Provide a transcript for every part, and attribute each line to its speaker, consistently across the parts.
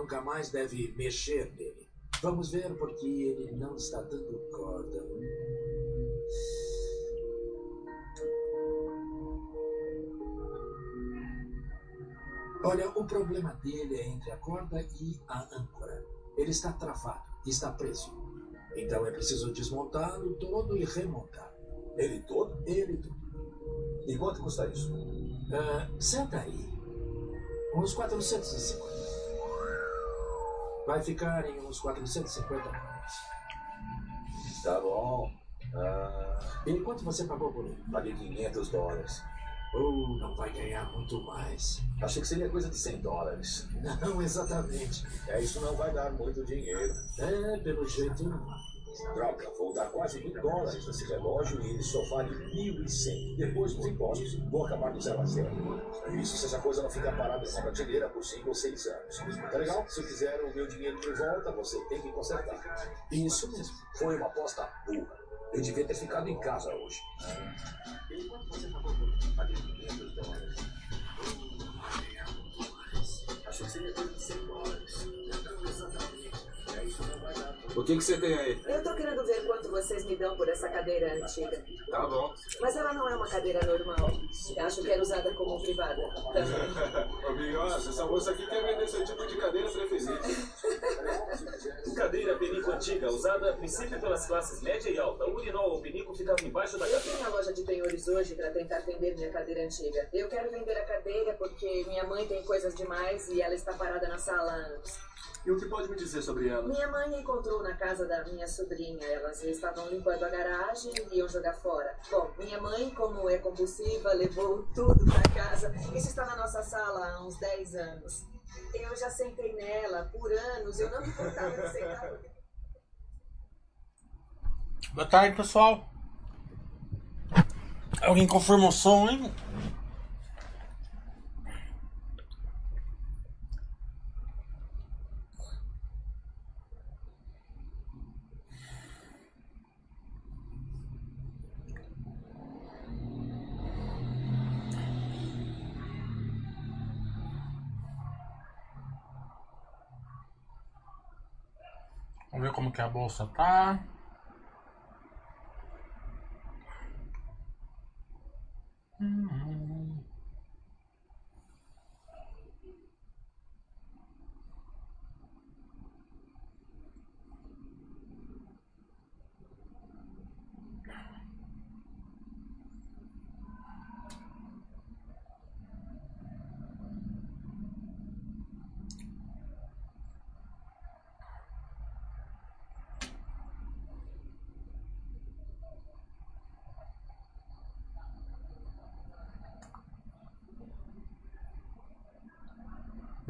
Speaker 1: nunca mais deve mexer nele. Vamos ver porque ele não está dando corda. Olha, o problema dele é entre a corda e a âncora. Ele está travado, está preso. Então é preciso desmontá-lo todo e remontar.
Speaker 2: Ele todo?
Speaker 1: Ele todo.
Speaker 2: E quanto custa isso?
Speaker 1: Ah, senta aí. Uns 450. Vai ficar em uns 450 dólares.
Speaker 2: Tá bom. Ah,
Speaker 1: E quanto você pagou por ele?
Speaker 2: paguei 500 dólares.
Speaker 1: Oh, não vai ganhar muito mais.
Speaker 2: Achei que seria coisa de 100 dólares.
Speaker 1: Não exatamente.
Speaker 2: É, isso não vai dar muito dinheiro.
Speaker 1: É, pelo jeito não.
Speaker 2: Droga, vou dar quase mil dólares nesse relógio e ele só vale 1.100. Depois dos impostos, vou acabar do zero a zero. Isso se essa coisa não ficar parada nessa prateleira por 5 ou 6 anos. Tá legal? Se eu quiser o meu dinheiro de volta, você tem que consertar.
Speaker 1: Isso mesmo.
Speaker 2: Foi uma aposta burra. Eu devia ter ficado em casa hoje. Paguei 500 dólares. Achei que de 100 dólares.
Speaker 3: O que, que você tem aí?
Speaker 4: Eu tô querendo ver quanto vocês me dão por essa cadeira antiga.
Speaker 3: Tá bom.
Speaker 4: Mas ela não é uma cadeira normal. Eu acho que era usada como privada.
Speaker 3: Ô, essa moça aqui quer vender seu tipo de cadeira preferida.
Speaker 5: Cadeira penico antiga, usada a princípio pelas classes média e alta. O urinol ou penico ficava embaixo da
Speaker 4: Eu
Speaker 5: cadeira.
Speaker 4: fui na loja de penhores hoje para tentar vender minha cadeira antiga. Eu quero vender a cadeira porque minha mãe tem coisas demais e ela está parada na sala há anos.
Speaker 3: E o que pode me dizer sobre ela?
Speaker 4: Minha mãe encontrou na casa da minha sobrinha. Elas estavam limpando a garagem e iam jogar fora. Bom, minha mãe, como é compulsiva, levou tudo para casa. Isso está na nossa sala há uns 10 anos. Eu já sentei nela por anos. Eu não me importava de sentar.
Speaker 6: Boa tarde, pessoal. Alguém confirma o som, hein? Vamos ver como que a bolsa tá.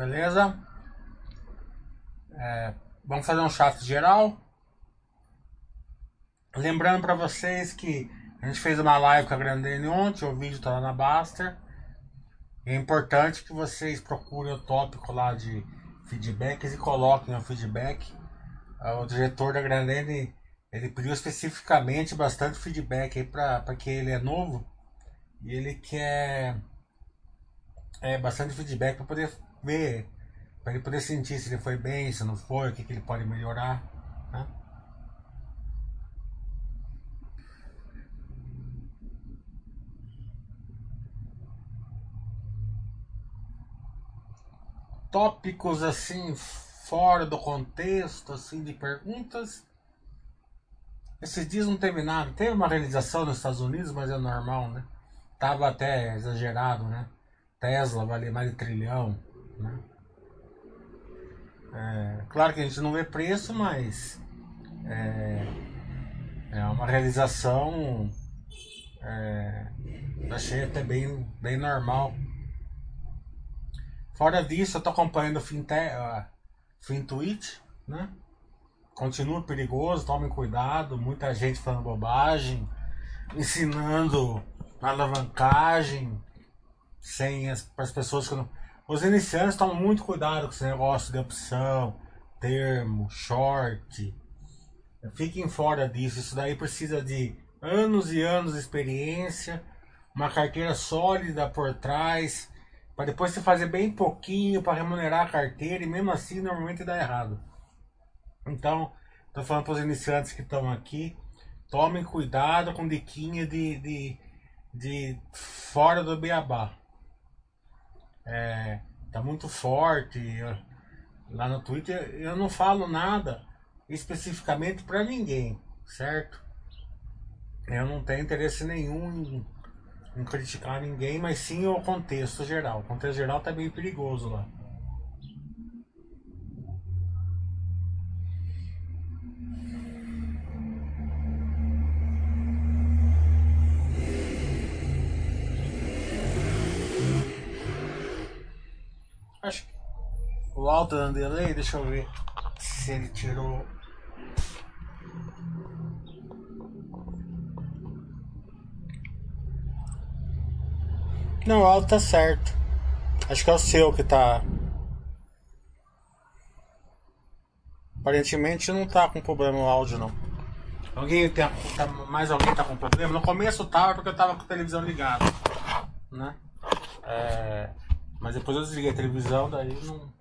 Speaker 6: Beleza? É, vamos fazer um chat geral. Lembrando para vocês que a gente fez uma live com a Grandene ontem, o vídeo tá lá na Baster. É importante que vocês procurem o tópico lá de feedbacks e coloquem o feedback. Ah, O diretor da Grandene ele pediu especificamente bastante feedback aí para que ele é novo e ele quer é, bastante feedback para poder ver, para ele poder sentir se ele foi bem, se não foi, o que, que ele pode melhorar. Né? Tópicos assim fora do contexto assim de perguntas. Esses dias não teve nada. Teve uma realização nos Estados Unidos, mas é normal, né? Tava até exagerado, né? Tesla vale mais de trilhão, né? É, claro que a gente não vê preço, mas é, é uma realização é, achei até bem, bem normal. Fora disso, eu tô acompanhando o Finte, a Fintwitch, né? Continua perigoso, tomem cuidado, muita gente falando bobagem, ensinando alavancagem, sem as, as pessoas que não. Os iniciantes tomam muito cuidado com esse negócio de opção, termo, short. Fiquem fora disso. Isso daí precisa de anos e anos de experiência, uma carteira sólida por trás, Para depois você fazer bem pouquinho para remunerar a carteira e mesmo assim normalmente dá errado. Então, tô falando para os iniciantes que estão aqui, tomem cuidado com diquinha de, de, de fora do beabá. É, tá muito forte. Lá no Twitter eu não falo nada especificamente para ninguém, certo? Eu não tenho interesse nenhum em, em criticar ninguém, mas sim o contexto geral. O contexto geral tá meio perigoso lá. Acho que o alto da delay, deixa eu ver se ele tirou. Não, o alto tá certo. Acho que é o seu que tá. Aparentemente não tá com problema o áudio não. Alguém tem, tá, mais alguém tá com problema? No começo tava porque eu tava com a televisão ligada, né? É, mas depois eu desliguei a televisão, daí não.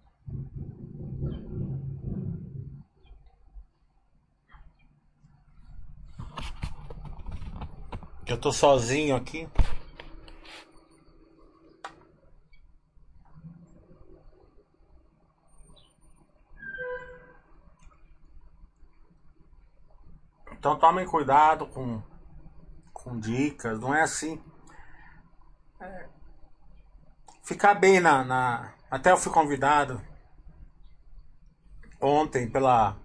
Speaker 6: Eu tô sozinho aqui. Então tomem cuidado com, com dicas, não é assim. É, ficar bem na, na. Até eu fui convidado ontem pela,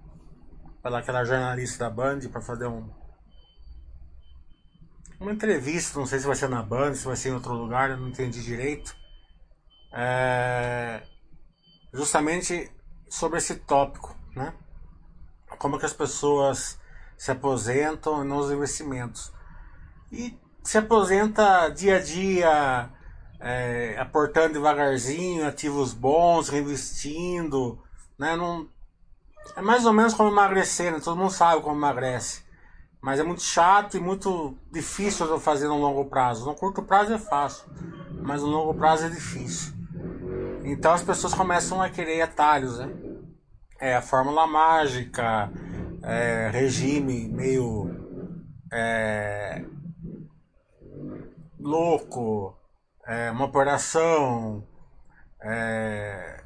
Speaker 6: pela aquela jornalista da Band para fazer um, uma entrevista, não sei se vai ser na Band, se vai ser em outro lugar, eu não entendi direito. É, justamente sobre esse tópico, né? Como que as pessoas se aposentam nos investimentos. E se aposenta dia a dia, é, aportando devagarzinho, ativos bons, reinvestindo, né? Não, é mais ou menos como emagrecer, né? Todo mundo sabe como emagrece. Mas é muito chato e muito difícil de fazer no longo prazo. No curto prazo é fácil, mas no longo prazo é difícil. Então as pessoas começam a querer atalhos, né? É a fórmula mágica, é, regime meio é, louco, é, uma operação, é,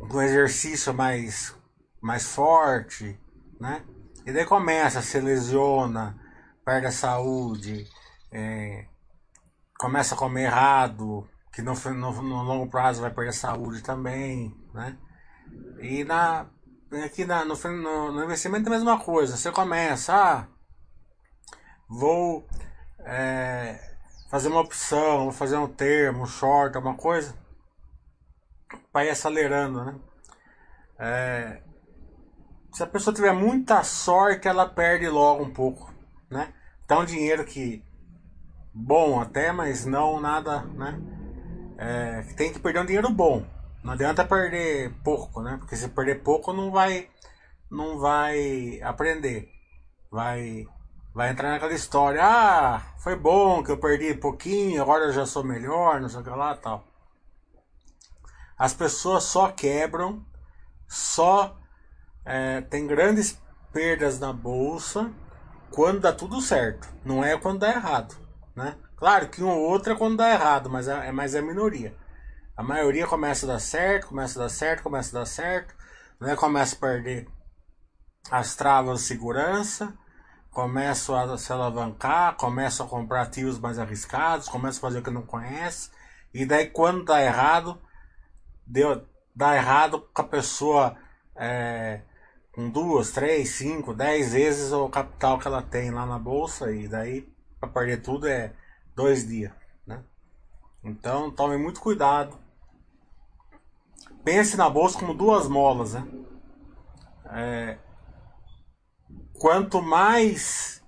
Speaker 6: um exercício mais, mais forte, né? E daí começa, se lesiona, perde a saúde, é, começa a comer errado, que no, no, no longo prazo vai perder a saúde também, né? E na, aqui na, no, no, investimento é a mesma coisa. Você começa, ah, vou é, fazer uma opção, fazer um termo, um short, alguma coisa, para ir acelerando, né? É, se a pessoa tiver muita sorte, ela perde logo um pouco, né? Então, dinheiro que bom até, mas não nada, né? É, tem que perder um dinheiro bom. Não adianta perder pouco, né? Porque se perder pouco não vai não vai aprender. Vai vai entrar naquela história, ah, foi bom que eu perdi pouquinho, agora eu já sou melhor, não sei o que lá, tal. As pessoas só quebram, só é, tem grandes perdas na bolsa quando dá tudo certo, não é quando dá errado, né? Claro que um ou outro é quando dá errado, mas é, mas é a minoria. A maioria começa a dar certo, começa a dar certo, começa a dar certo, né? começa a perder as travas de segurança, começa a se alavancar, começa a comprar ativos mais arriscados, começa a fazer o que não conhece, e daí quando dá errado, deu, dá errado com a pessoa é, com duas, três, cinco, dez vezes o capital que ela tem lá na bolsa, e daí para perder tudo é dois dias. Né? Então tome muito cuidado pense na bolsa como duas molas, né? É, quanto mais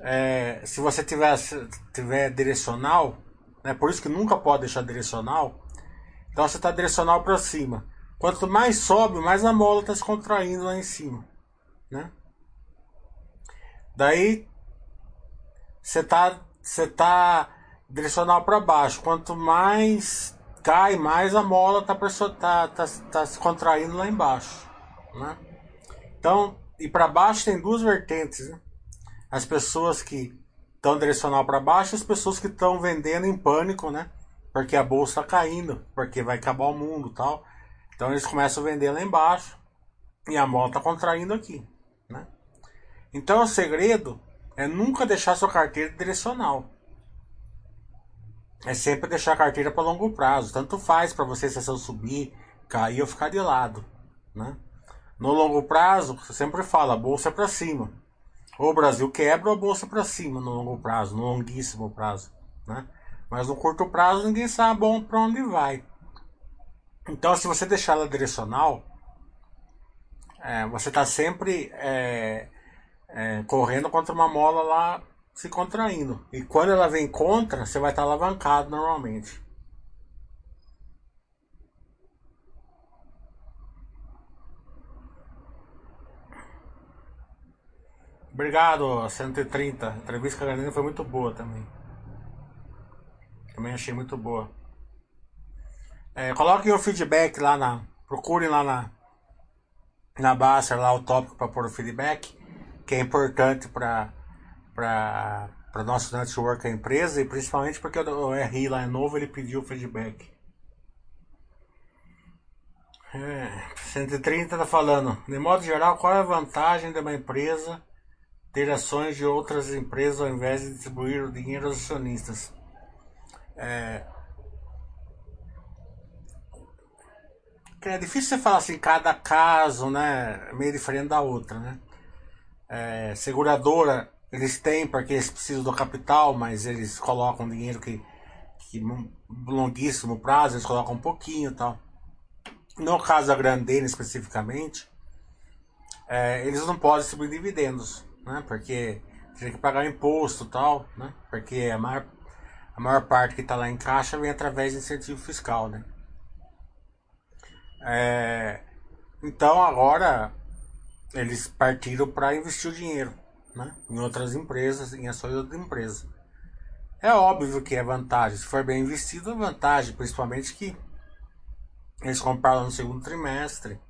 Speaker 6: é, se você tiver, tiver direcional, né? Por isso que nunca pode deixar direcional. Então você está direcional para cima. Quanto mais sobe, mais a mola está se contraindo lá em cima, né? Daí você tá você tá direcional para baixo. Quanto mais cai mais, a mola está tá, tá, tá se contraindo lá embaixo. Né? Então, e para baixo tem duas vertentes. Né? As pessoas que estão direcional para baixo as pessoas que estão vendendo em pânico, né? Porque a bolsa está caindo, porque vai acabar o mundo tal. Então eles começam a vender lá embaixo e a mola está contraindo aqui. Né? Então o segredo é nunca deixar sua carteira direcional. É sempre deixar a carteira para longo prazo. Tanto faz para você se ação subir, cair ou ficar de lado. Né? No longo prazo, você sempre fala, a bolsa é para cima. Ou o Brasil quebra ou a bolsa para cima no longo prazo, no longuíssimo prazo. Né? Mas no curto prazo ninguém sabe para onde vai. Então, se você deixar ela direcional, é, você está sempre é, é, correndo contra uma mola lá se contraindo. E quando ela vem contra, você vai estar tá alavancado normalmente. Obrigado, 130. A entrevista com a Galina foi muito boa também. Também achei muito boa. É, coloquem o feedback lá na. Procurem lá na. Na Baster lá o tópico para pôr o feedback. Que é importante para para para nosso network a empresa e principalmente porque o RI lá é novo, ele pediu feedback. É, 130 tá falando, de modo geral, qual é a vantagem de uma empresa ter ações de outras empresas ao invés de distribuir o dinheiro aos acionistas? É, é difícil você falar assim, cada caso, né, é meio diferente da outra, né? É, seguradora eles têm porque eles precisam do capital, mas eles colocam dinheiro que, que longuíssimo prazo, eles colocam um pouquinho e tal. No caso da Grandene especificamente, é, eles não podem distribuir dividendos, né? Porque tem que pagar imposto tal, né? Porque a maior, a maior parte que está lá em caixa vem através de incentivo fiscal, né? É, então agora eles partiram para investir o dinheiro né? em outras empresas, em ações de outra empresa. É óbvio que é vantagem. Se for bem investido, é vantagem, principalmente que eles compraram no segundo trimestre,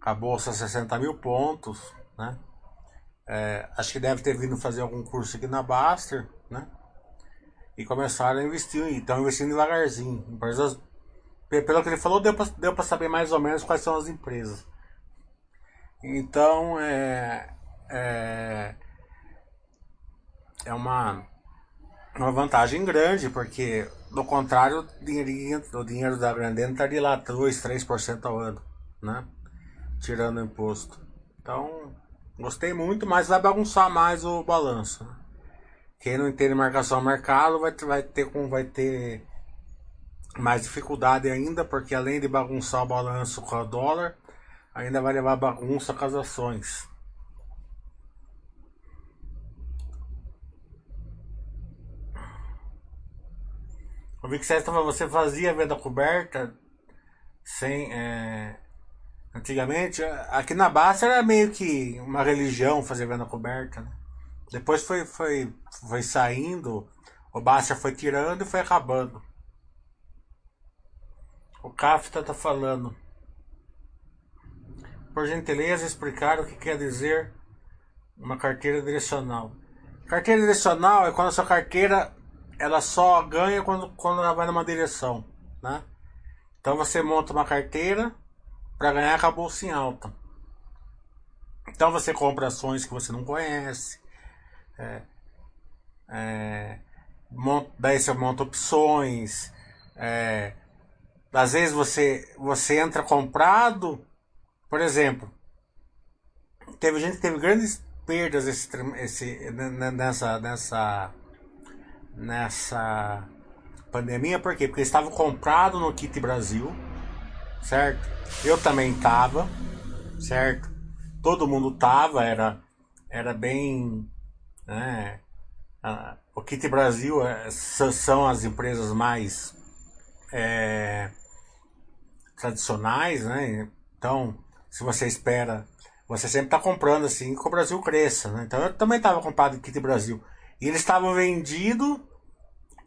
Speaker 6: a bolsa 60 mil pontos, né? É, acho que deve ter vindo fazer algum curso aqui na Baster, né? E começaram a investir, estão investindo devagarzinho. Empresas, pelo que ele falou, deu para saber mais ou menos quais são as empresas. Então, é, é, é uma, uma vantagem grande, porque do contrário, o, dinheirinho, o dinheiro da Grandena estaria lá 2, 3% ao ano, né? Tirando o imposto. Então, gostei muito, mas vai bagunçar mais o balanço. Quem não entende marcação mercado vai, vai, ter, vai ter mais dificuldade ainda, porque além de bagunçar o balanço com o dólar, ainda vai levar bagunça com as ações. O Vic Sexta você fazia venda coberta sem. É... Antigamente, aqui na Basta era meio que uma religião fazer venda coberta. Né? Depois foi, foi, foi saindo, o Basta foi tirando e foi acabando. O Kafta tá falando. Por gentileza, explicar o que quer dizer uma carteira direcional. Carteira direcional é quando a sua carteira ela só ganha quando, quando ela vai numa direção, né? Então você monta uma carteira para ganhar com a bolsa em alta. Então você compra ações que você não conhece. É, é, monta, daí você monta opções. É, às vezes você, você entra comprado. Por exemplo, teve gente que teve grandes perdas esse, esse, nessa, nessa nessa pandemia, por quê? Porque eles estavam comprados no Kit Brasil, certo? Eu também tava, certo? Todo mundo tava, era, era bem. Né? o Kit Brasil é, são as empresas mais é, tradicionais, né? Então, se você espera, você sempre está comprando assim que o Brasil cresça, né? Então eu também estava comprado no Kit Brasil. E eles estavam vendidos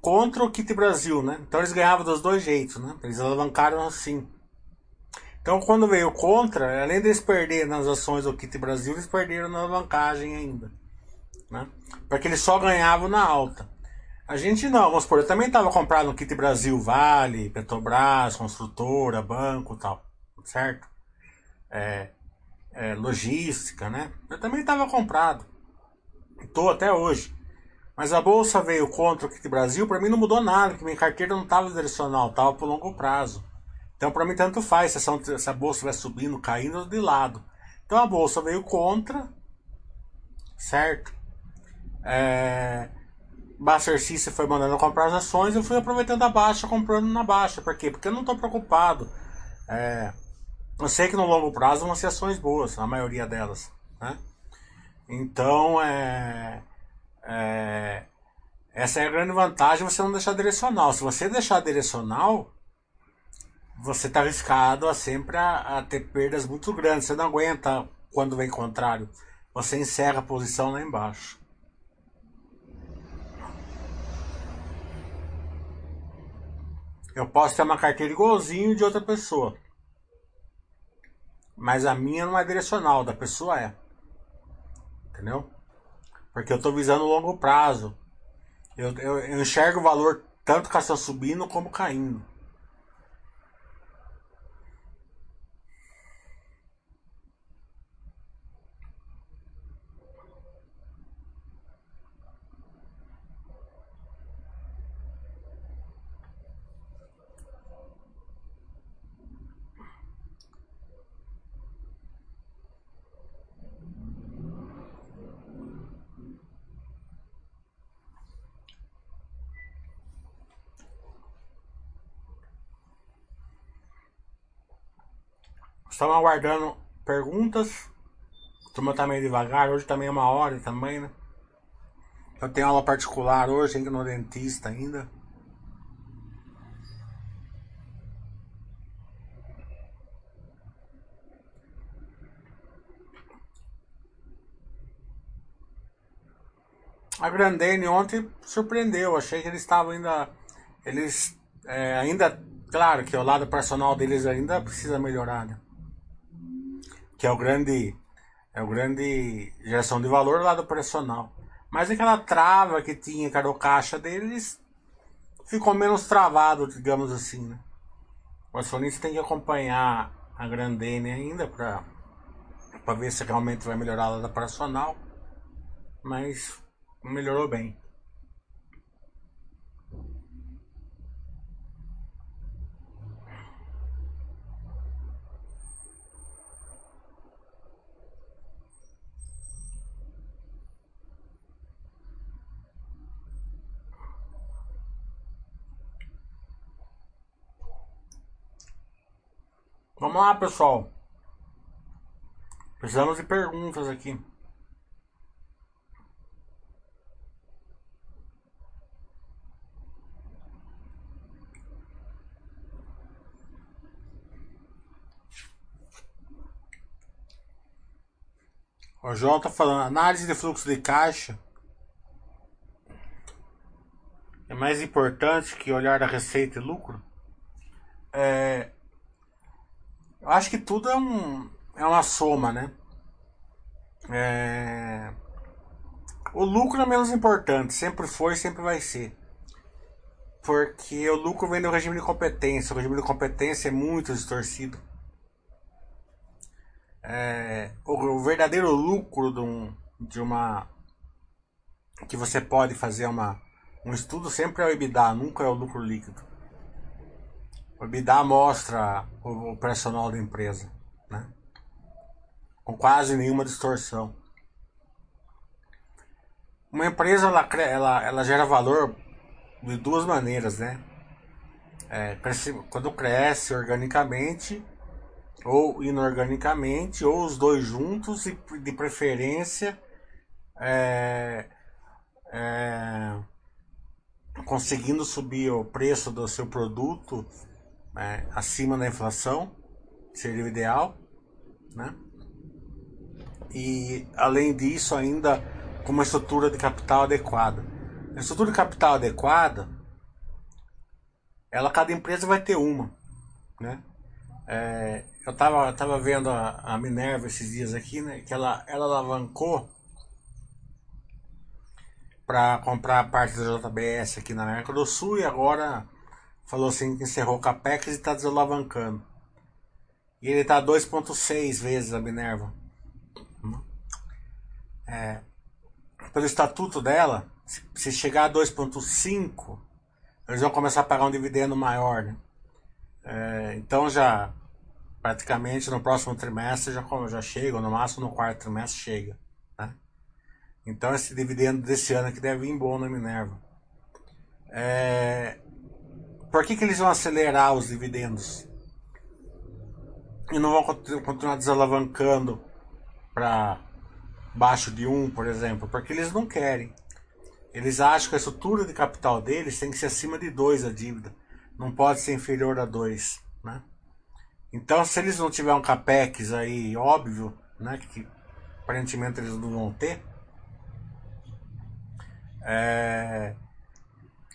Speaker 6: contra o Kit Brasil, né? Então eles ganhavam dos dois jeitos, né? Eles alavancaram assim. Então quando veio contra, além deles perder nas ações do Kit Brasil, eles perderam na alavancagem ainda. Né? Porque eles só ganhavam na alta. A gente não, vamos supor, eu também estava comprado no Kit Brasil, Vale, Petrobras, Construtora, Banco tal, certo? É, é, logística, né? Eu também estava comprado. Estou até hoje. Mas a bolsa veio contra o Kit Brasil, para mim não mudou nada, porque minha carteira não estava direcional, estava por longo prazo. Então para mim tanto faz se, a bolsa vai subindo, caindo de lado. Então a bolsa veio contra, certo? É, Buster Cissa foi mandando comprar as ações, eu fui aproveitando a baixa, comprando na baixa. Por quê? Porque eu não estou preocupado. É, eu sei que no longo prazo vão ser ações boas, a maioria delas. Né? Então, é, é, essa é a grande vantagem você não deixar direcional. Se você deixar direcional, você está arriscado a sempre a, a, ter perdas muito grandes. Você não aguenta quando vem contrário. Você encerra a posição lá embaixo. Eu posso ter uma carteira igualzinho de outra pessoa. Mas a minha não é direcional, da pessoa é. Entendeu? Porque eu estou visando longo prazo. Eu, eu, eu enxergo o valor tanto que está subindo como caindo. Estamos aguardando perguntas. Turma tá meio devagar. Hoje também é uma hora também, né? Eu tenho aula particular hoje, ainda no dentista ainda. A Grandene ontem surpreendeu. Achei que eles estavam ainda. Eles é, ainda. Claro que o lado personal deles ainda precisa melhorar, né? Que é o grande é o grande geração de valor lá do personal. Mas aquela trava que tinha, que era o caixa deles, ficou menos travado, digamos assim, né? O acionista tem que acompanhar a Grandene ainda para para ver se realmente vai melhorar lá da operacional, mas melhorou bem. Vamos lá, pessoal. Precisamos de perguntas aqui. O João tá falando, análise de fluxo de caixa é mais importante que olhar a receita e lucro? É, eu acho que tudo é, um, é uma soma, né? É... O lucro é menos importante, sempre foi sempre vai ser. Porque o lucro vem do regime de competência. O regime de competência é muito distorcido. É... O, o, verdadeiro lucro de, um, de uma. que você pode fazer uma, um estudo sempre é o EBITDA, nunca é o lucro líquido. O EBITDA mostra o personal da empresa, né? com quase nenhuma distorção. Uma empresa ela, ela, ela gera valor de duas maneiras, né? É, cresce, quando cresce organicamente ou inorganicamente, ou os dois juntos e de preferência é, é, conseguindo subir o preço do seu produto né, acima da inflação, seria o ideal, né? E além disso, ainda com uma estrutura de capital adequada. A estrutura de capital adequada ela cada empresa vai ter uma, né? É, eu tava, tava vendo a, a, Minerva esses dias aqui, né? Que ela, ela alavancou para comprar a parte da JBS aqui na América do Sul e agora falou assim que encerrou o Capex e está desalavancando. E ele está 2,6 vezes a Minerva. É, pelo estatuto dela, se chegar a 2,5, eles vão começar a pagar um dividendo maior. Né? É, então já praticamente no próximo trimestre já, já chega, no máximo no quarto trimestre chega. Né? Então esse dividendo desse ano aqui deve vir bom na Minerva. É, por que, que eles vão acelerar os dividendos? E não vão continuar desalavancando para baixo de 1, por exemplo? Porque eles não querem. Eles acham que a estrutura de capital deles tem que ser acima de 2 a dívida. Não pode ser inferior a 2. Né? Então, se eles não tiverem um capex aí óbvio, né, que aparentemente eles não vão ter, é,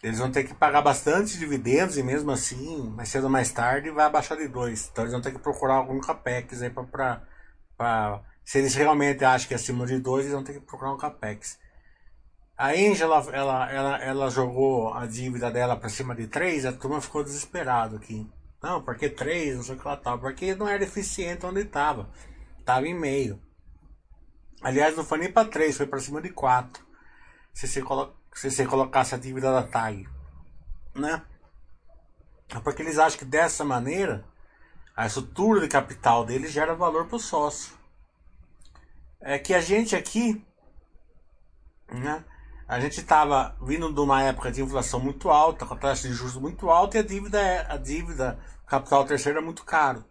Speaker 6: eles vão ter que pagar bastante dividendos e mesmo assim, mais cedo ou mais tarde, vai abaixar de 2. Então eles vão ter que procurar algum capex aí para. Se eles realmente acham que é acima de 2, eles vão ter que procurar um capex. A Angela, ela, ela, ela jogou a dívida dela para cima de 3, a turma ficou desesperado aqui. Não, porque 3, não sei o que ela tal. Porque não era eficiente onde estava. Estava em meio. Aliás, não foi nem para 3, foi para cima de 4. Se você, colo se você colocasse a dívida da TAG. Né? É porque eles acham que dessa maneira a estrutura de capital deles gera valor para o sócio. É que a gente aqui, né? A gente estava vindo de uma época de inflação muito alta, com a taxa de juros muito alta e a dívida, a dívida capital terceiro é muito caro.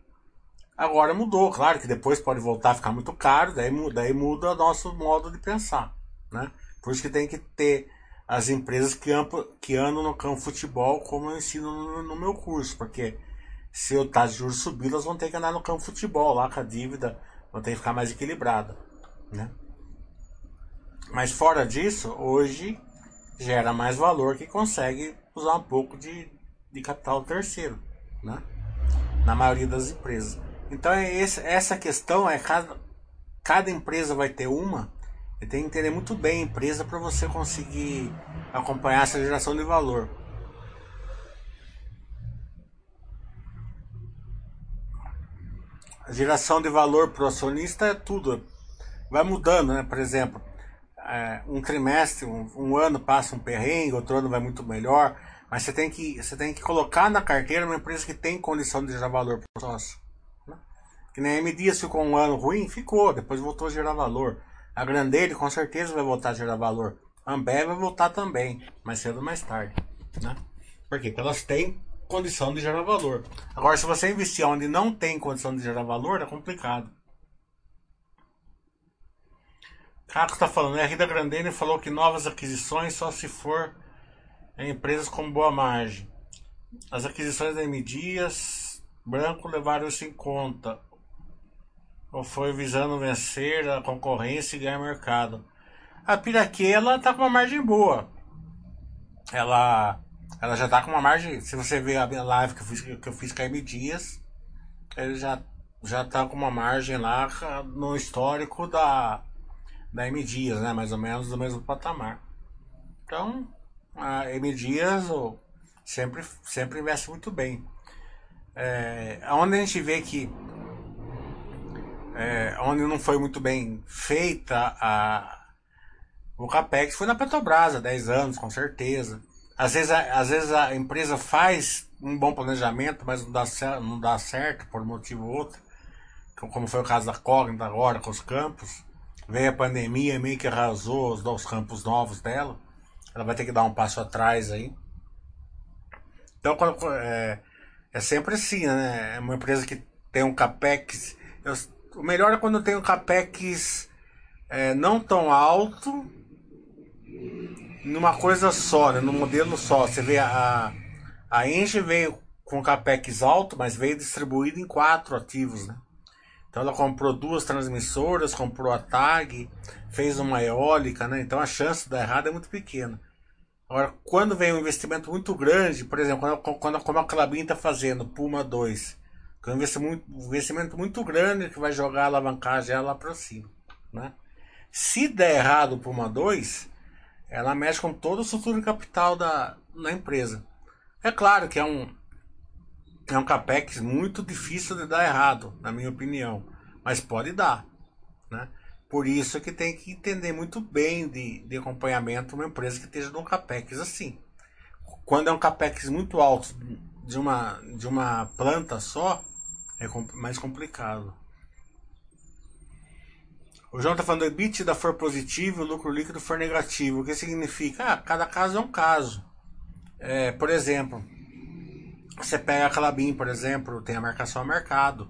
Speaker 6: Agora mudou, claro que depois pode voltar a ficar muito caro, daí, daí muda o nosso modo de pensar. Né? Por isso que tem que ter as empresas que, andam, que andam no campo futebol, como eu ensino no, no meu curso, porque se o taxa de juros subir, elas vão ter que andar no campo futebol, lá com a dívida vai ter que ficar mais equilibrada. Né? Mas fora disso, hoje gera mais valor que consegue usar um pouco de, de capital terceiro, né? Na maioria das empresas. Então é esse, essa questão é cada, cada empresa vai ter uma e tem que entender muito bem a empresa para você conseguir acompanhar essa geração de valor. A geração de valor para o acionista é tudo. Vai mudando, né? Por exemplo, é, um trimestre, um, um, ano passa um perrengue, outro ano vai muito melhor, mas você tem que, você tem que colocar na carteira uma empresa que tem condição de gerar valor para o sócio. Né? Que nem a M Dias ficou um ano ruim, ficou, depois voltou a gerar valor. A Grandeire com certeza vai voltar a gerar valor. A Ambev vai voltar também, mais cedo ou mais tarde. Né? Por quê? Porque elas têm condição de gerar valor. Agora, se você investir onde não tem condição de gerar valor, é complicado. Caco está falando, né? A Rida Grandene falou que novas aquisições só se for em empresas com boa margem. As aquisições da M Dias Branco levaram isso em conta. Ou foi visando vencer a concorrência e ganhar mercado. A Piraquê, ela tá com uma margem boa. Ela, ela já tá com uma margem. Se você ver a minha live que eu fiz, que eu fiz com a M Dias, ele já, já tá com uma margem lá no histórico da da M Dias, né? Mais ou menos do mesmo patamar. Então, a M Dias oh, sempre, sempre investe muito bem. É, onde a gente vê que é, onde não foi muito bem feita a o capex foi na Petrobras há 10 anos, com certeza. Às vezes, a, às vezes a empresa faz um bom planejamento, mas não dá, não dá certo por motivo ou outro. Como foi o caso da Cognita agora com os campos veio a pandemia meio que arrasou os, os campos novos dela. Ela vai ter que dar um passo atrás aí. Então é, é sempre assim, né? É uma empresa que tem um capex. Eu, o melhor é quando tem um capex é, não tão alto numa coisa só, né? modelo só. Você vê a, a Engie veio com capex alto, mas veio distribuído em quatro ativos, né? Então ela comprou duas transmissoras, comprou a TAG, fez uma eólica, né? Então a chance de dar errado é muito pequena. Agora, quando vem um investimento muito grande, por exemplo, quando, quando como a Clabin está fazendo, Puma 2, que é um investimento, um muito grande que vai jogar a alavancagem lá para cima. Né? Se der errado o Puma 2, ela mexe com todo o futuro capital da, da empresa. É claro que é um, é um capex muito difícil de dar errado, na minha opinião, mas pode dar. Né? Por isso que tem que entender muito bem de, de acompanhamento uma empresa que esteja num capex assim. Quando é um capex muito alto de uma, de uma planta só, é mais complicado. O João está falando, o EBITDA for positivo o lucro líquido for negativo. O que significa? Ah, cada caso é um caso. É, por exemplo, você pega a Calabim, por exemplo, tem a marcação a mercado,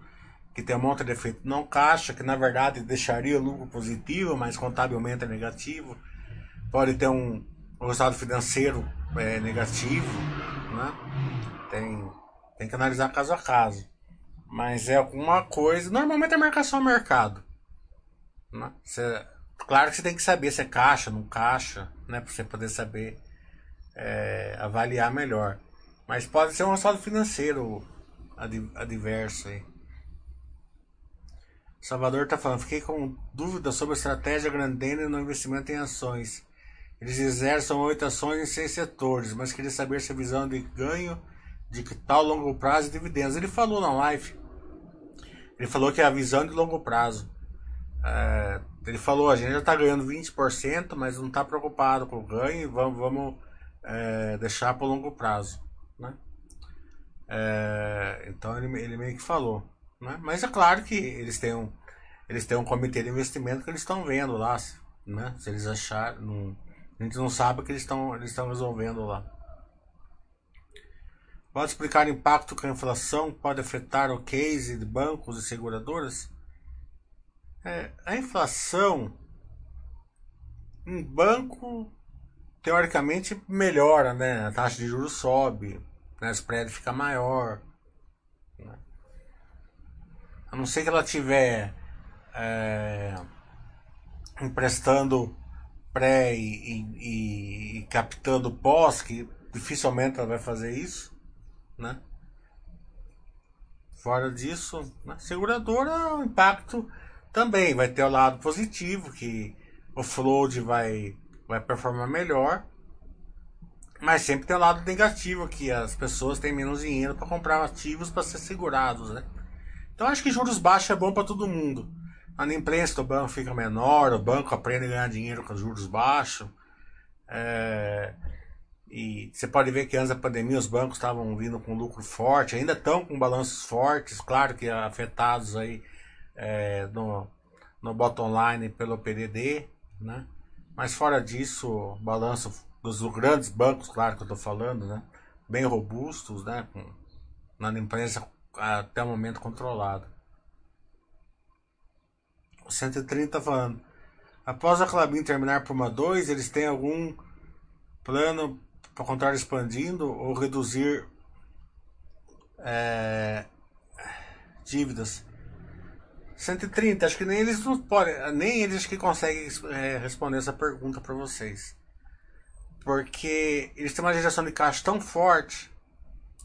Speaker 6: que tem um monte de efeito não caixa, que na verdade deixaria o lucro positivo, mas contabilmente é negativo. Pode ter um, um resultado financeiro é, negativo, né? Tem, tem que analisar caso a caso. Mas é alguma coisa. Normalmente é marcação a mercado. Né? Você, claro que você tem que saber se é caixa, não caixa, né? Para você poder saber é, avaliar melhor. Mas pode ser um resultado financeiro adverso aí. Salvador está falando, fiquei com dúvida sobre a estratégia Grandene no investimento em ações. Eles disseram oito ações em seis setores, mas queria saber se a visão de ganho de que tal longo prazo e dividendos. Ele falou na live. Ele falou que é a visão de longo prazo. É, ele falou, a gente já está ganhando 20%, mas não está preocupado com o ganho vamos, vamos é, deixar para o longo prazo. Né? É, então ele, ele meio que falou. Né? Mas é claro que eles têm um, eles têm um comitê de investimento que eles estão vendo lá. Né? Se eles acharem. Não, a gente não sabe o que eles estão eles resolvendo lá. Pode explicar o impacto que a inflação pode afetar o case de bancos e seguradoras? É, a inflação em banco teoricamente melhora, né? A taxa de juros sobe, né? o spread fica maior. Né? A não ser que ela tiver é, emprestando pré e, e, e, captando pós, que dificilmente ela vai fazer isso, né? Fora disso, né? seguradora, o impacto também vai ter o lado positivo, que o float vai, vai performar melhor, mas sempre tem o lado negativo, que as pessoas têm menos dinheiro para comprar ativos para ser segurados, né? Então acho que juros baixos é bom para todo mundo. A inadimplência do banco fica menor, o banco aprende a ganhar dinheiro com juros baixos. É... E você pode ver que antes da pandemia os bancos estavam vindo com lucro forte, ainda estão com balanços fortes, claro que afetados aí é, no, no bottom line pelo PDD, né? Mas fora disso, balanço dos grandes bancos, claro que eu estou falando, né? Bem robustos, né? Com, na imprensa até o momento controlado. O 130 falando. Após a Clabin terminar por uma 2, eles têm algum plano para continuar expandindo ou reduzir é, dívidas? 130, acho que nem eles não podem, nem eles que conseguem é, responder essa pergunta para vocês. Porque eles têm uma geração de caixa tão forte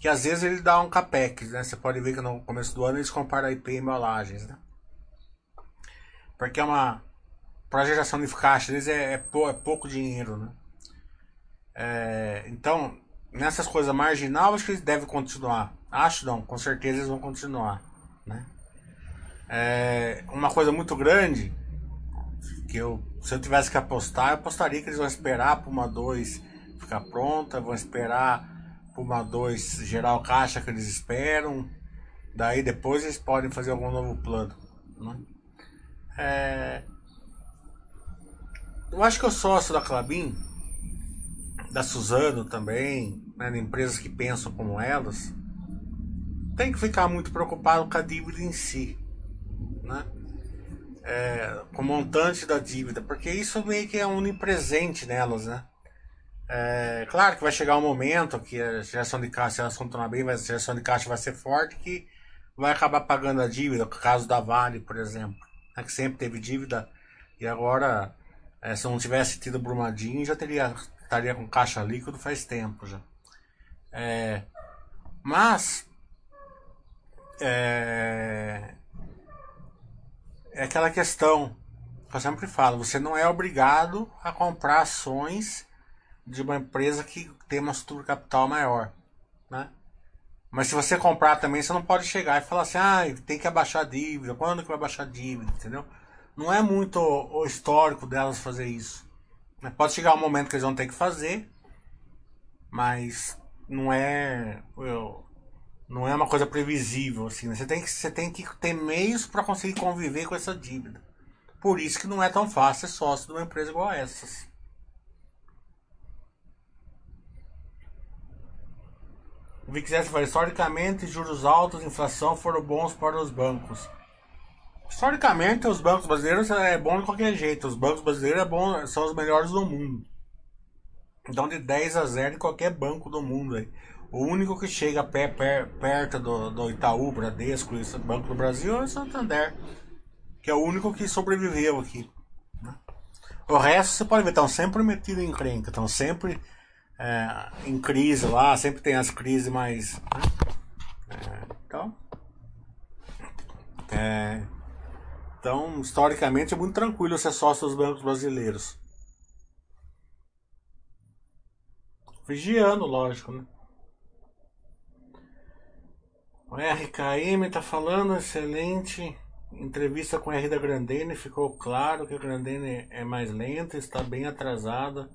Speaker 6: que às vezes ele dá um capex, né? Você pode ver que no começo do ano eles comparam IP e embalagens, né? Porque é uma para geração de caixa, eles é, é, é, pouco dinheiro, né? É, então, nessas coisas marginal, acho que eles devem continuar. Acho não, com certeza eles vão continuar, né? É, uma coisa muito grande que eu se eu tivesse que apostar, eu apostaria que eles vão esperar a Puma 2 ficar pronta, vão esperar Puma 2 gerar o caixa que eles esperam, daí depois eles podem fazer algum novo plano. Né? É... Eu acho que o sócio da Clabin, da Suzano também, né, empresas que pensam como elas, tem que ficar muito preocupado com a dívida em si né? É, com o montante da dívida, porque isso meio que é onipresente nelas, né? É, claro que vai chegar um momento que a geração de caixa, se elas continuar bem, a geração de caixa vai ser forte, que vai acabar pagando a dívida, no caso da Vale, por exemplo, né, que sempre teve dívida, e agora, é, se não tivesse tido Brumadinho, já teria estaria com caixa líquido faz tempo já. É, mas é, é aquela questão que eu sempre falo, você não é obrigado a comprar ações de uma empresa que tem uma estrutura capital maior, né? Mas se você comprar também, você não pode chegar e falar assim, ah, tem que abaixar a dívida, quando que vai abaixar a dívida, entendeu? Não é muito o histórico delas fazer isso. Pode chegar um momento que eles vão ter que fazer, mas não é eu, não é uma coisa previsível assim. Né? Você tem que você tem que ter meios para conseguir conviver com essa dívida. Por isso que não é tão fácil ser sócio de uma empresa igual a essas. O fala, historicamente, juros altos e inflação foram bons para os bancos. Historicamente, os bancos brasileiros é bom de qualquer jeito. Os bancos brasileiros é bom, são os melhores do mundo. Então, de 10 a 0 em qualquer banco do mundo. Aí. O único que chega pé, pé, perto do, do Itaú, Bradesco, esse Banco do Brasil é o Santander. Que é o único que sobreviveu aqui. Né? O resto você pode ver, estão sempre metidos em encrenca, estão sempre é, em crise lá, sempre tem as crises mais. Né? É, então. É, então, historicamente, é muito tranquilo ser sócio dos bancos brasileiros. Vigiando, lógico, né? O RKM tá falando, excelente. Entrevista com a R da Grandene, ficou claro que a Grandene é mais lenta, está bem atrasada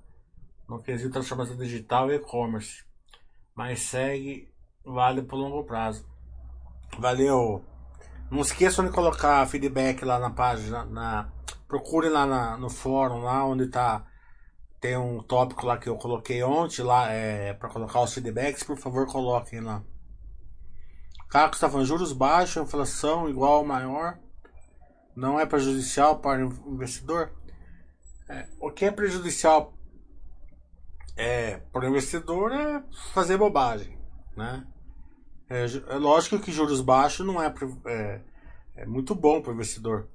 Speaker 6: no quesito transformação digital e e-commerce, mas segue, vale por longo prazo. Valeu! Não esqueçam de colocar feedback lá na página, na, procure lá na, no fórum, lá onde tá tem um tópico lá que eu coloquei ontem lá é para colocar os feedbacks, por favor coloquem lá. Caco está falando juros baixos, inflação igual ou maior, não é prejudicial para o investidor. É, o que é prejudicial é, para o investidor é fazer bobagem, né? É, é lógico que juros baixos não é, é, é muito bom para o investidor.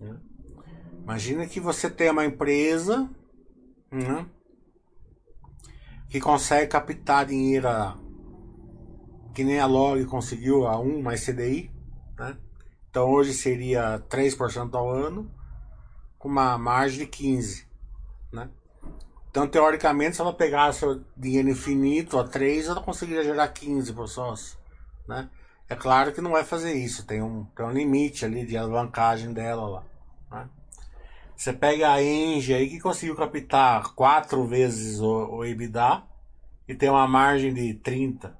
Speaker 6: Né? Imagina que você tem uma empresa né, que consegue captar dinheiro a, que nem a Log conseguiu a 1 mais CDI. Né? Então hoje seria 3% ao ano com uma margem de 15%. Né? Então, teoricamente, se ela pegasse o dinheiro infinito a 3, ela conseguiria gerar 15 para o sócio né? É claro que não vai fazer isso, tem um, tem um limite ali de alavancagem dela lá. Né? Você pega a Engie aí que conseguiu captar quatro vezes o, o EBITDA e tem uma margem de 30.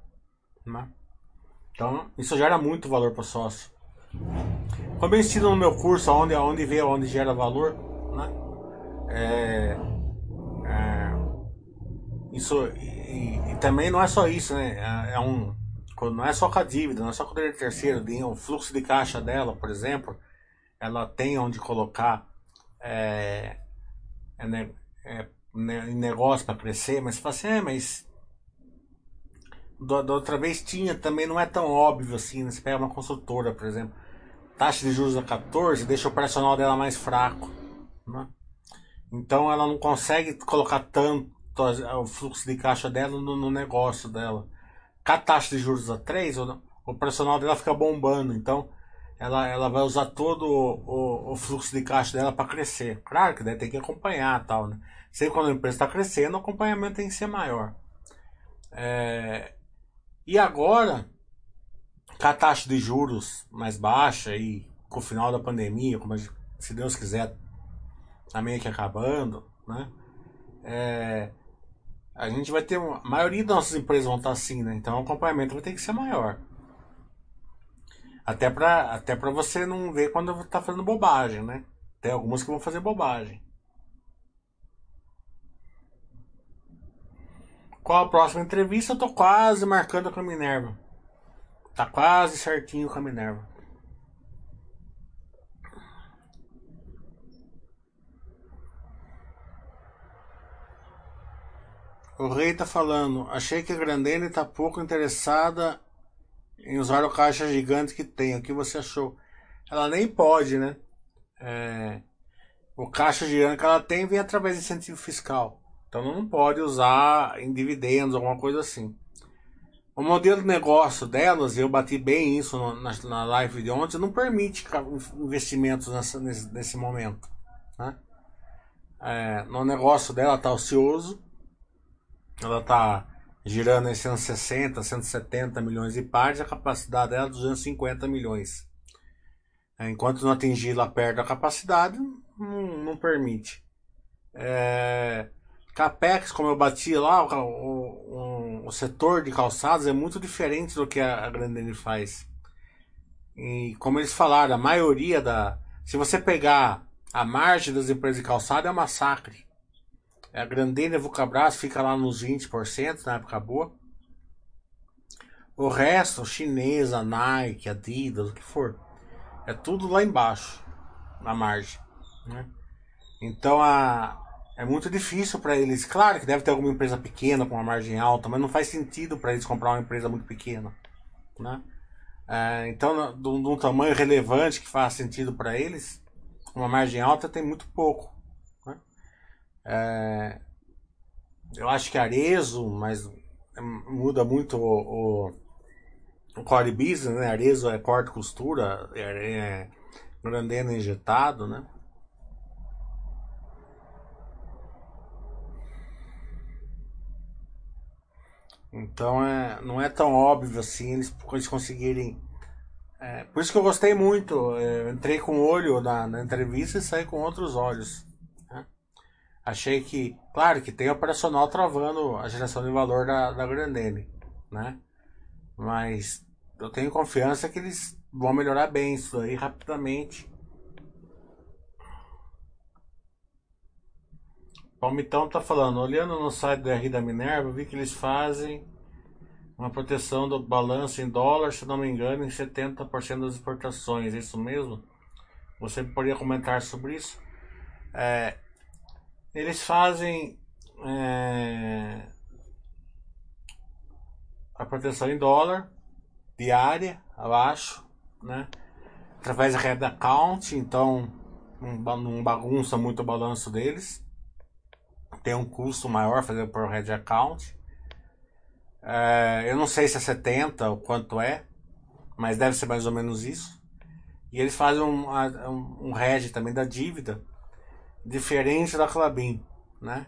Speaker 6: Né? Então isso gera muito valor para o sócio. Como eu ensino no meu curso onde, onde vê onde gera valor, né? É, é, isso e, e, também não é só isso, né? É, é um não é só com a dívida, não é só com o direito terceiro, tem o fluxo de caixa dela, por exemplo, ela tem onde colocar é, é, é, negócio para crescer, mas você fala assim, é, mas da, da, outra vez tinha, também não é tão óbvio assim, né? você pega uma construtora, por exemplo, taxa de juros a 14 deixa o operacional dela mais fraco, né? então ela não consegue colocar tanto o fluxo de caixa dela no, no negócio dela com a taxa de juros a 3, o, operacional dela fica bombando. Então, ela, ela vai usar todo o, o, o fluxo de caixa dela para crescer. Claro que daí tem que acompanhar tal, né? Sempre quando a empresa está crescendo, o acompanhamento tem que ser maior. É, e agora, com a taxa de juros mais baixa e com o final da pandemia, como gente, se Deus quiser, tá meio que acabando, né? É, a gente vai ter. A maioria das nossas empresas vão estar assim, né? Então o acompanhamento vai ter que ser maior. Até pra, até pra você não ver quando tá fazendo bobagem, né? Tem algumas que vão fazer bobagem. Qual a próxima entrevista? Eu tô quase marcando com a Minerva. Tá quase certinho com a Minerva. O rei tá falando, achei que a Grandene tá pouco interessada em usar o caixa gigante que tem. O que você achou? Ela nem pode, né? É, o caixa gigante que ela tem vem através de incentivo fiscal. Então não pode usar em dividendos, alguma coisa assim. O modelo de negócio delas, eu bati bem isso na, na live de ontem, não permite investimentos nessa, nesse, nesse momento. Né? É, no negócio dela está ocioso, ela está girando em 160, 170 milhões de pares, a capacidade dela é 250 milhões. É, enquanto não atingir lá perto da capacidade, não, não permite. É, Capex, como eu bati lá, o, o, o, setor de calçados é muito diferente do que a, a Grandene faz. E como eles falaram, a maioria da. Se você pegar a margem das empresas de calçado, é um massacre. A Grandene a Vulcabras fica lá nos 20% na época boa. O resto, chinesa, Nike, Adidas, o que for, é tudo lá embaixo, na margem. Né? Então a, é muito difícil para eles. Claro que deve ter alguma empresa pequena com uma margem alta, mas não faz sentido para eles comprar uma empresa muito pequena. Né? É, então, de um tamanho relevante que faz sentido para eles, uma margem alta tem muito pouco. É, eu acho que Arezo, mas muda muito o, o, o core business, né? Arezo é corte costura, é, é grandena injetado, né? Então é, não é tão óbvio assim eles, eles conseguirem. É, por isso que eu gostei muito. É, entrei com o olho na, na, entrevista e saí com outros olhos. Achei que, claro, que tem operacional travando a geração de valor da, da Grandene, né? Mas eu tenho confiança que eles vão melhorar bem isso aí rapidamente. Palmitão tá falando, olhando no site do RI da Minerva, vi que eles fazem uma proteção do balanço em dólar, se não me engano, em 70% das exportações, é isso mesmo? Você poderia comentar sobre isso? É, eles fazem é, a proteção em dólar diária, abaixo, né? Através da rede account, então não bagunça muito o balanço deles tem um custo maior fazer por Red Account. É, eu não sei se é 70 ou quanto é, mas deve ser mais ou menos isso. E eles fazem um, um, um Red também da dívida, diferente da Clabin, né?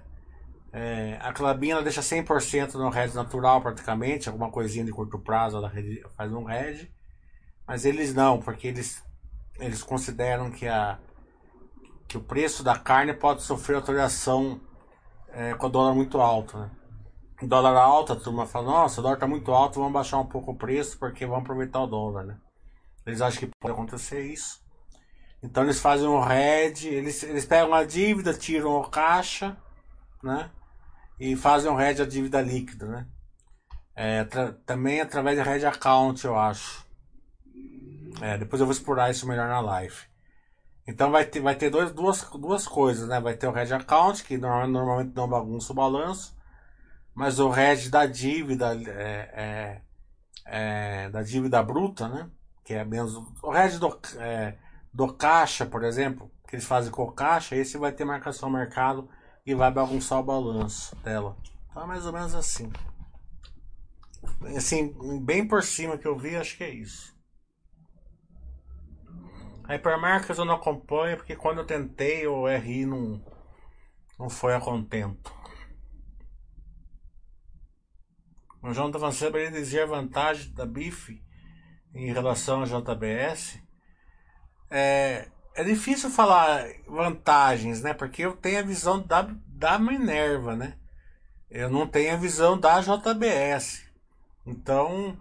Speaker 6: É, a Clabin ela deixa 100% no Red natural praticamente, alguma coisinha de curto prazo ela faz um Red, mas eles não, porque eles, eles consideram que, a, que o preço da carne pode sofrer alteração é, com o dólar muito alto, né? Dólar alto, a turma fala, nossa, o dólar tá muito alto, vamos baixar um pouco o preço porque vamos aproveitar o dólar, né? Eles acham que pode acontecer isso. Então eles fazem um RED, eles, eles pegam a dívida, tiram o caixa, né? E fazem um RED a dívida líquida, né? É, também através de RED Account, eu acho. É, depois eu vou explorar isso melhor na live. Então vai ter, vai ter dois, duas, duas coisas, né? Vai ter o Red Account, que normalmente não bagunça o balanço, mas o Red da dívida é, é, é, da dívida bruta, né? Que é menos. O Red do, é, do caixa, por exemplo, que eles fazem com o caixa, esse vai ter marcação mercado e vai bagunçar o balanço dela. Então é mais ou menos assim. Assim, bem por cima que eu vi, acho que é isso. A hipermarcas eu não acompanho porque quando eu tentei o RI não, não foi a contento. O falando sobre ele dizer a vantagem da BIF em relação à JBS. É, é difícil falar vantagens, né? Porque eu tenho a visão da, da Minerva, né? Eu não tenho a visão da JBS. Então,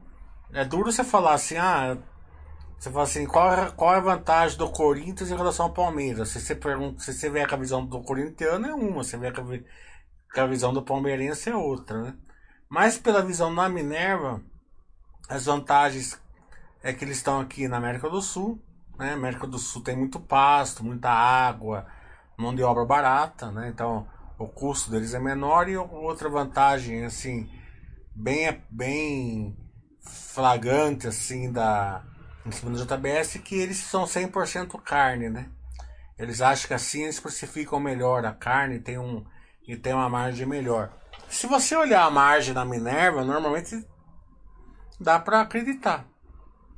Speaker 6: é duro você falar assim, ah, você fala assim, qual, é, qual é a vantagem do Corinthians em relação ao Palmeiras? Se você pergunta, se você vê com a visão do corintiano é uma, se vê com a, com a visão do palmeirense é outra, né? Mas pela visão da Minerva, as vantagens é que eles estão aqui na América do Sul, né? América do Sul tem muito pasto, muita água, mão de obra barata, né? Então o custo deles é menor e outra vantagem assim bem bem flagrante assim da em cima do JBS que eles são 100% carne, né? Eles acham que assim eles especificam melhor a carne, tem um e tem uma margem melhor. Se você olhar a margem da Minerva, normalmente dá para acreditar.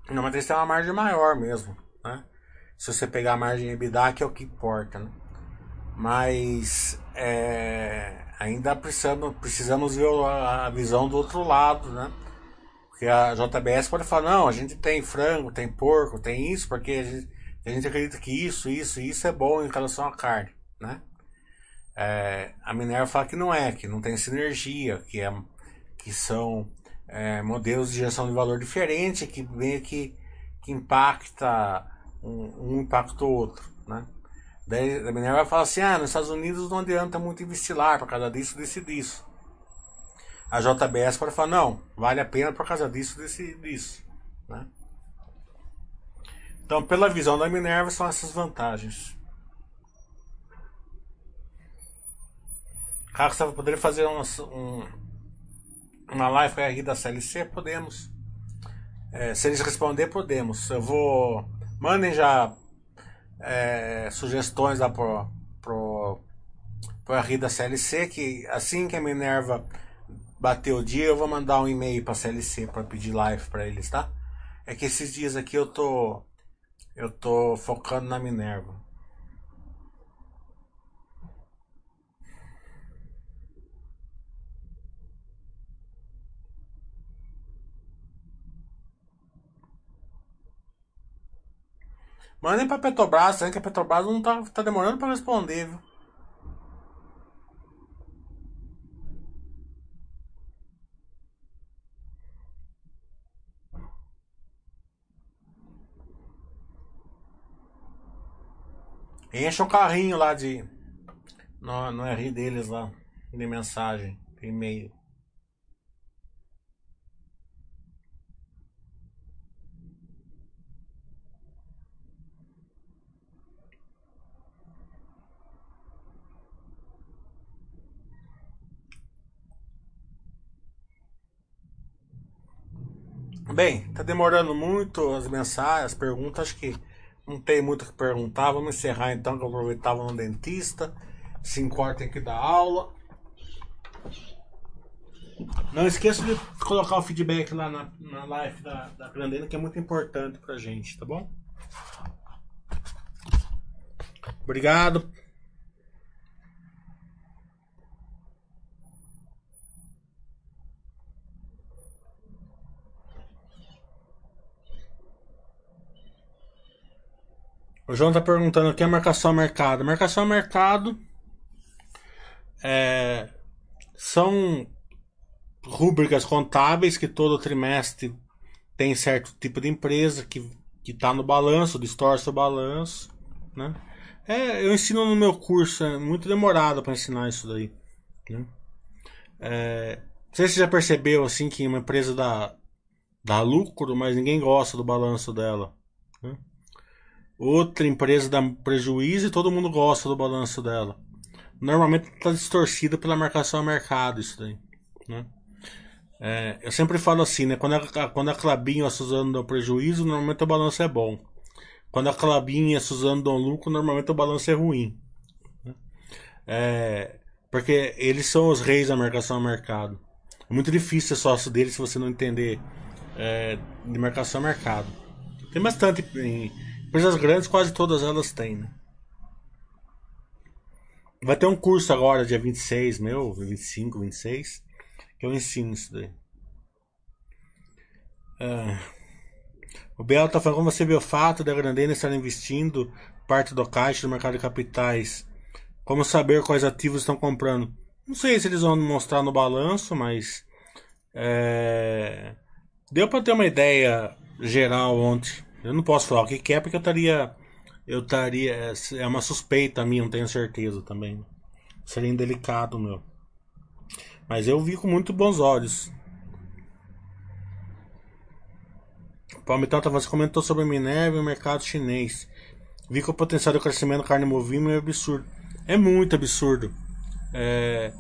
Speaker 6: Normalmente eles têm uma margem maior mesmo? Se você pegar a margem EBITDA, que é o que importa, né? Mas é, ainda precisamos, precisamos ver a visão do outro lado, né? Porque a JBS pode falar, não, a gente tem frango, tem porco, tem isso, porque a gente, a gente acredita que isso, isso isso é bom em relação à carne, né? É, a Minerva fala que não é, que não tem sinergia, que, é, que são é, modelos de geração de valor diferente, que meio que, que impacta um, um impacta o outro, né? Daí a Minerva fala assim, ah, nos Estados Unidos não adianta muito investir lá por causa disso, disso e disso. A JBS pode falar, não, vale a pena por causa disso, disso e disso, né? Então, pela visão da Minerva, são essas vantagens. Caso você poderia fazer um, um, uma live aí da CLC, podemos. É, se eles responder, podemos. Eu vou. Mandem já é, sugestões lá pro, pro, pro RI da CLC, que assim que a Minerva bater o dia, eu vou mandar um e-mail pra CLC para pedir live para eles, tá? É que esses dias aqui eu tô eu tô focando na Minerva. Mandem pra Petrobras, que a Petrobras não tá, tá demorando pra responder, viu? Encha o carrinho lá de. No, no RI deles lá. De mensagem, e-mail. Bem, tá demorando muito as mensagens, as perguntas, acho que não tem muito o que perguntar. Vamos encerrar então, que eu aproveitava no dentista. 5 horas tem que dar aula. Não esqueça de colocar o feedback lá na, na live da, da Grandena, que é muito importante pra gente, tá bom? Obrigado. O João tá perguntando o que é marcação a mercado. Marcação a mercado é, são rúbricas contábeis que todo trimestre tem certo tipo de empresa que que está no balanço, distorce o balanço, né? É, eu ensino no meu curso, é muito demorado para ensinar isso daí. Né? É, não sei se você já percebeu assim que uma empresa dá, dá lucro, mas ninguém gosta do balanço dela. Outra empresa dá prejuízo e todo mundo gosta do balanço dela. Normalmente está distorcido pela marcação a mercado isso daí. Né? É, eu sempre falo assim, né? Quando a, quando a a Suzano dão prejuízo, normalmente o balanço é bom. Quando a Clabinho e a Suzano dão lucro, normalmente o balanço é ruim. Né? É, porque eles são os reis da marcação a mercado. É muito difícil ser sócio deles se você não entender é, de marcação a mercado. Tem bastante em, Empresas grandes, quase todas elas têm, né? Vai ter um curso agora, dia 26, meu, 25, 26, que eu ensino isso daí. É. O Belo tá falando como você vê o fato da Grandena estar investindo parte do caixa do mercado de capitais. Como saber quais ativos estão comprando? Não sei se eles vão mostrar no balanço, mas é... deu para ter uma ideia geral ontem. Eu não posso falar o que, é porque eu estaria. Eu estaria. É uma suspeita minha, não tenho certeza também. Seria indelicado, meu. Mas eu vi com muito bons olhos. Palmitata você comentou sobre Minerva e o mercado chinês. Vi que o potencial de crescimento da carne movimento é absurdo. É muito absurdo. É,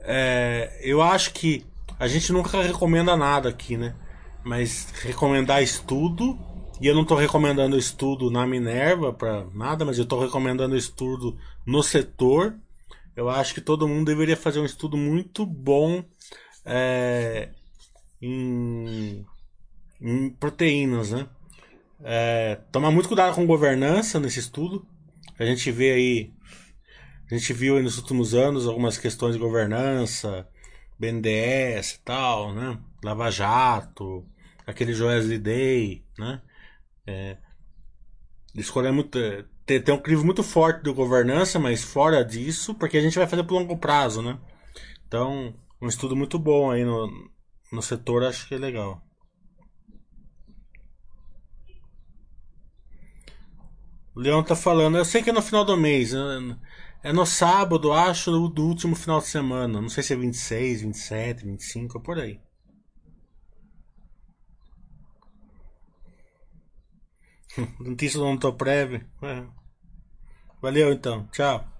Speaker 6: é, eu acho que a gente nunca recomenda nada aqui, né? Mas recomendar estudo e eu não estou recomendando estudo na Minerva para nada, mas eu estou recomendando estudo no setor. eu acho que todo mundo deveria fazer um estudo muito bom é, em, em proteínas, né? É, tomar muito cuidado com governança nesse estudo. A gente vê aí, a gente viu aí nos últimos anos algumas questões de governança, BNDES e tal, né? Lava Jato, aquele Joesley Day, né? É, escolher muito ter, ter um crivo muito forte de governança, mas fora disso, porque a gente vai fazer por longo prazo, né? Então, um estudo muito bom aí no, no setor, acho que é legal. O Leão tá falando, eu sei que é no final do mês, né? é no sábado, acho, do último final de semana. Não sei se é 26, 27, 25, é por aí. Notícia do Ontoprev. É. Valeu então, tchau.